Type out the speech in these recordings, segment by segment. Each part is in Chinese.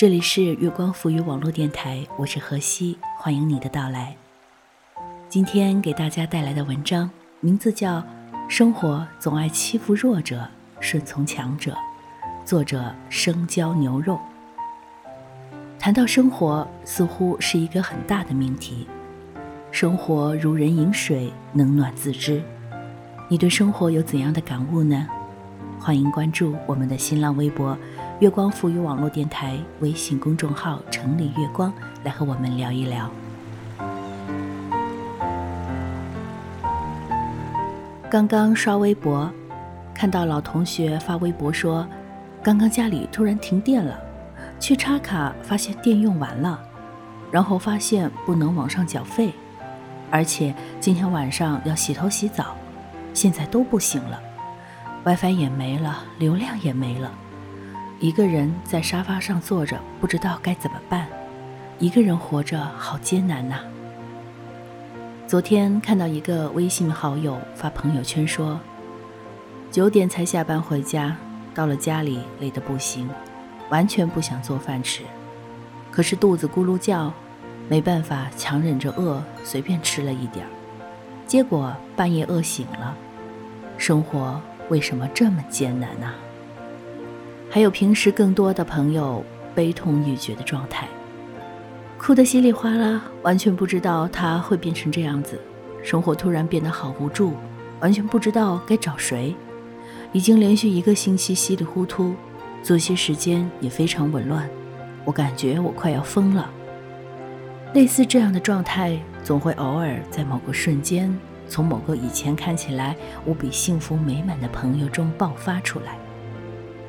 这里是月光浮语网络电台，我是何西，欢迎你的到来。今天给大家带来的文章名字叫《生活总爱欺负弱者，顺从强者》，作者生椒牛肉。谈到生活，似乎是一个很大的命题。生活如人饮水，冷暖自知。你对生活有怎样的感悟呢？欢迎关注我们的新浪微博。月光赋予网络电台微信公众号“城里月光”来和我们聊一聊。刚刚刷微博，看到老同学发微博说，刚刚家里突然停电了，去插卡发现电用完了，然后发现不能网上缴费，而且今天晚上要洗头洗澡，现在都不行了，WiFi 也没了，流量也没了。一个人在沙发上坐着，不知道该怎么办。一个人活着好艰难呐。昨天看到一个微信好友发朋友圈说：“九点才下班回家，到了家里累得不行，完全不想做饭吃，可是肚子咕噜叫，没办法强忍着饿，随便吃了一点儿，结果半夜饿醒了。生活为什么这么艰难呢？”还有平时更多的朋友悲痛欲绝的状态，哭得稀里哗啦，完全不知道他会变成这样子，生活突然变得好无助，完全不知道该找谁，已经连续一个星期稀里糊涂，作息时间也非常紊乱，我感觉我快要疯了。类似这样的状态，总会偶尔在某个瞬间，从某个以前看起来无比幸福美满的朋友中爆发出来。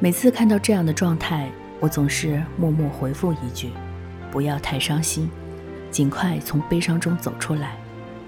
每次看到这样的状态，我总是默默回复一句：“不要太伤心，尽快从悲伤中走出来，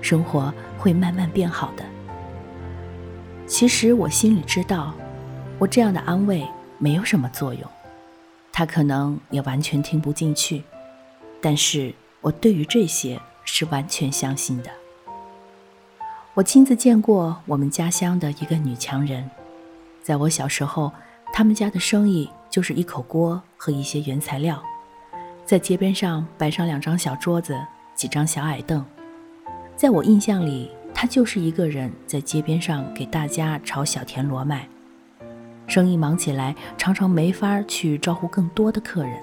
生活会慢慢变好的。”其实我心里知道，我这样的安慰没有什么作用，他可能也完全听不进去，但是我对于这些是完全相信的。我亲自见过我们家乡的一个女强人，在我小时候。他们家的生意就是一口锅和一些原材料，在街边上摆上两张小桌子，几张小矮凳。在我印象里，他就是一个人在街边上给大家炒小田螺卖。生意忙起来，常常没法去招呼更多的客人，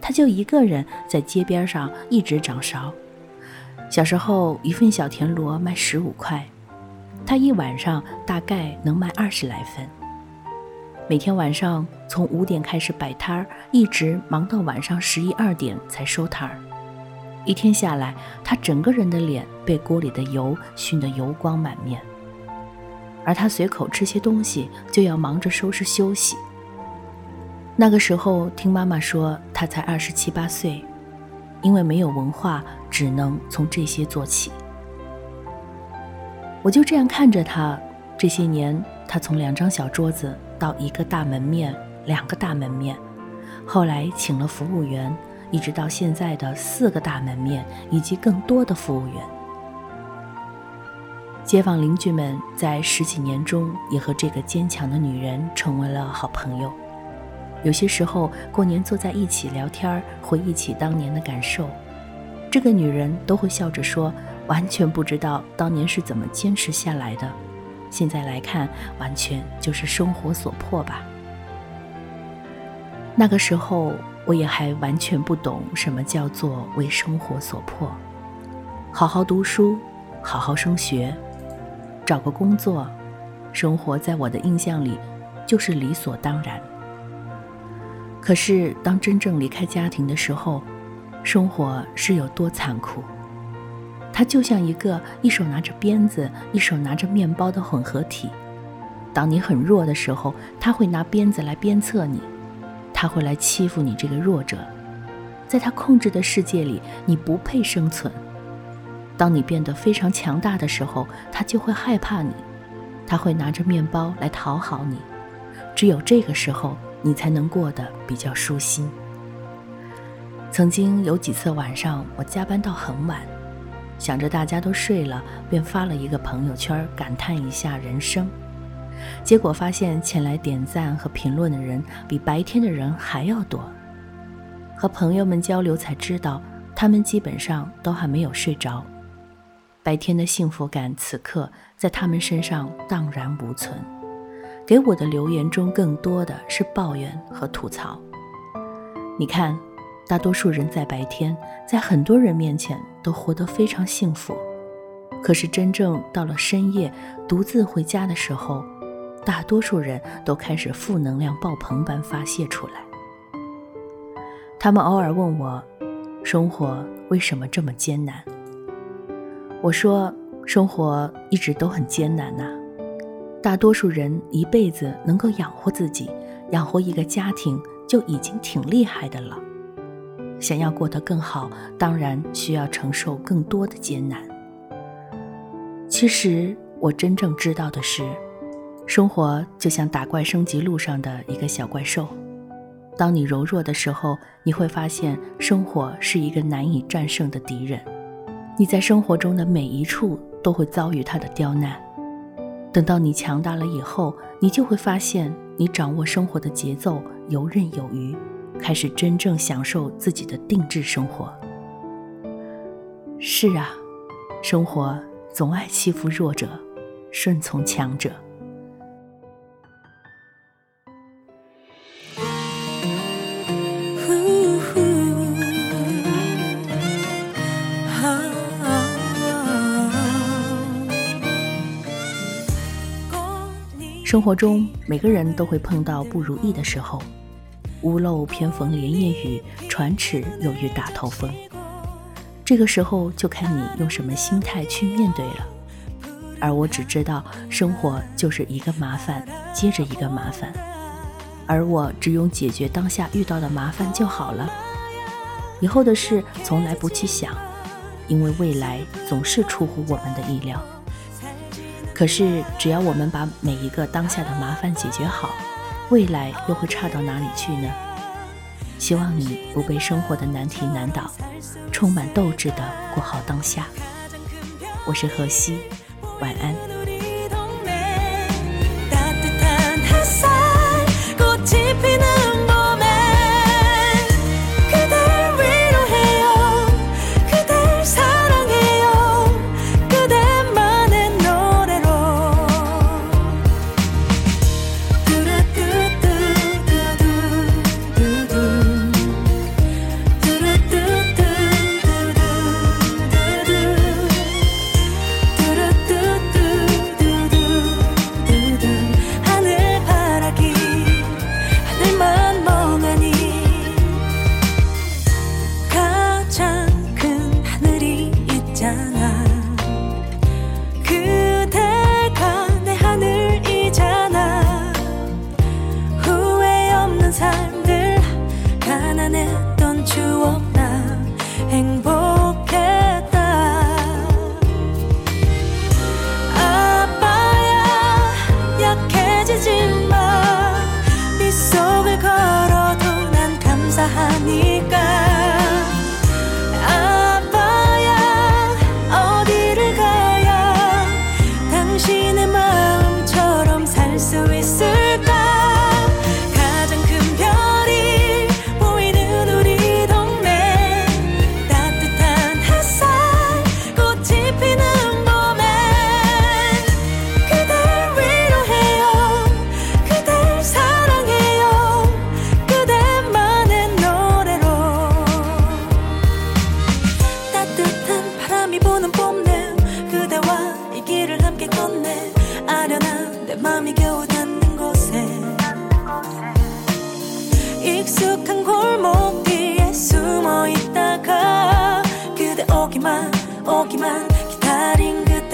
他就一个人在街边上一直掌勺。小时候，一份小田螺卖十五块，他一晚上大概能卖二十来份。每天晚上从五点开始摆摊儿，一直忙到晚上十一二点才收摊儿。一天下来，他整个人的脸被锅里的油熏得油光满面，而他随口吃些东西就要忙着收拾休息。那个时候，听妈妈说他才二十七八岁，因为没有文化，只能从这些做起。我就这样看着他，这些年，他从两张小桌子。到一个大门面，两个大门面，后来请了服务员，一直到现在的四个大门面以及更多的服务员。街坊邻居们在十几年中也和这个坚强的女人成为了好朋友。有些时候过年坐在一起聊天，回忆起当年的感受，这个女人都会笑着说，完全不知道当年是怎么坚持下来的。现在来看，完全就是生活所迫吧。那个时候，我也还完全不懂什么叫做为生活所迫。好好读书，好好升学，找个工作，生活在我的印象里就是理所当然。可是，当真正离开家庭的时候，生活是有多残酷？它就像一个一手拿着鞭子，一手拿着面包的混合体。当你很弱的时候，他会拿鞭子来鞭策你，他会来欺负你这个弱者。在他控制的世界里，你不配生存。当你变得非常强大的时候，他就会害怕你，他会拿着面包来讨好你。只有这个时候，你才能过得比较舒心。曾经有几次晚上，我加班到很晚。想着大家都睡了，便发了一个朋友圈，感叹一下人生。结果发现前来点赞和评论的人比白天的人还要多。和朋友们交流才知道，他们基本上都还没有睡着。白天的幸福感此刻在他们身上荡然无存。给我的留言中更多的是抱怨和吐槽。你看。大多数人在白天，在很多人面前都活得非常幸福，可是真正到了深夜，独自回家的时候，大多数人都开始负能量爆棚般发泄出来。他们偶尔问我，生活为什么这么艰难？我说，生活一直都很艰难呐。大多数人一辈子能够养活自己，养活一个家庭，就已经挺厉害的了。想要过得更好，当然需要承受更多的艰难。其实我真正知道的是，生活就像打怪升级路上的一个小怪兽。当你柔弱的时候，你会发现生活是一个难以战胜的敌人。你在生活中的每一处都会遭遇他的刁难。等到你强大了以后，你就会发现你掌握生活的节奏游刃有余。开始真正享受自己的定制生活。是啊，生活总爱欺负弱者，顺从强者。生活中，每个人都会碰到不如意的时候。屋漏偏逢连夜雨，船迟又遇打头风。这个时候就看你用什么心态去面对了。而我只知道，生活就是一个麻烦接着一个麻烦，而我只用解决当下遇到的麻烦就好了。以后的事从来不去想，因为未来总是出乎我们的意料。可是只要我们把每一个当下的麻烦解决好。未来又会差到哪里去呢？希望你不被生活的难题难倒，充满斗志的过好当下。我是何西，晚安。circle.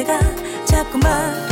때가 자꾸만